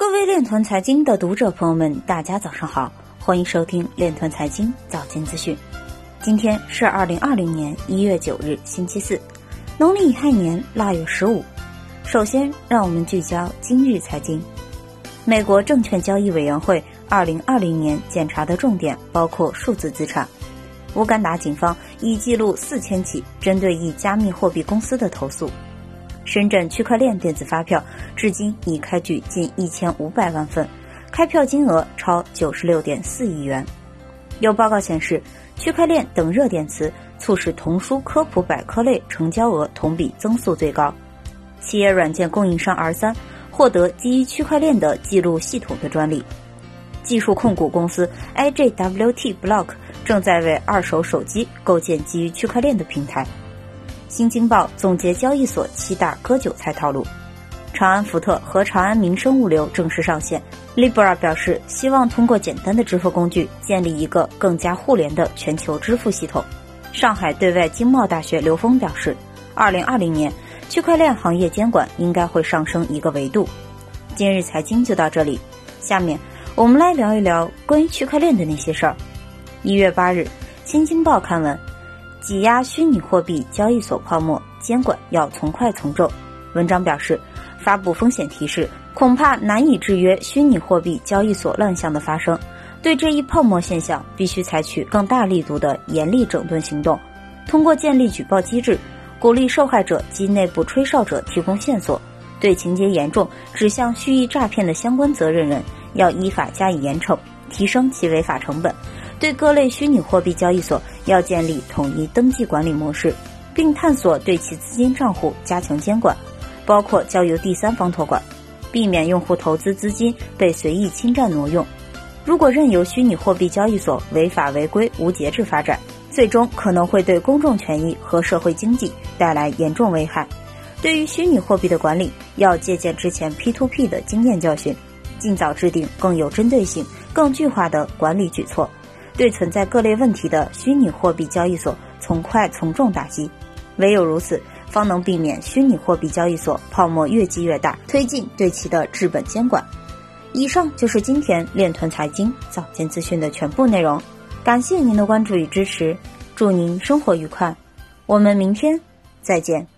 各位链团财经的读者朋友们，大家早上好，欢迎收听链团财经早间资讯。今天是二零二零年一月九日，星期四，农历乙亥年腊月十五。首先，让我们聚焦今日财经。美国证券交易委员会二零二零年检查的重点包括数字资产。乌干达警方已记录四千起针对一加密货币公司的投诉。深圳区块链电子发票至今已开具近一千五百万份，开票金额超九十六点四亿元。有报告显示，区块链等热点词促使童书科普百科类成交额同比增速最高。企业软件供应商 R 三获得基于区块链的记录系统的专利。技术控股公司 IJWT Block 正在为二手手机构建基于区块链的平台。新京报总结交易所七大割韭菜套路，长安福特和长安民生物流正式上线。Libra 表示希望通过简单的支付工具建立一个更加互联的全球支付系统。上海对外经贸大学刘峰表示，二零二零年区块链行业监管应该会上升一个维度。今日财经就到这里，下面我们来聊一聊关于区块链的那些事儿。一月八日，新京报刊文。挤压虚拟货币交易所泡沫，监管要从快从重。文章表示，发布风险提示，恐怕难以制约虚拟货币交易所乱象的发生。对这一泡沫现象，必须采取更大力度的严厉整顿行动。通过建立举报机制，鼓励受害者及内部吹哨者提供线索。对情节严重、指向蓄意诈骗的相关责任人，要依法加以严惩，提升其违法成本。对各类虚拟货币交易所要建立统一登记管理模式，并探索对其资金账户加强监管，包括交由第三方托管，避免用户投资资金被随意侵占挪用。如果任由虚拟货币交易所违法违规无节制发展，最终可能会对公众权益和社会经济带来严重危害。对于虚拟货币的管理，要借鉴之前 P2P 的经验教训，尽早制定更有针对性、更具化的管理举措。对存在各类问题的虚拟货币交易所从快从重打击，唯有如此，方能避免虚拟货币交易所泡沫越积越大，推进对其的治本监管。以上就是今天链团财经早间资讯的全部内容，感谢您的关注与支持，祝您生活愉快，我们明天再见。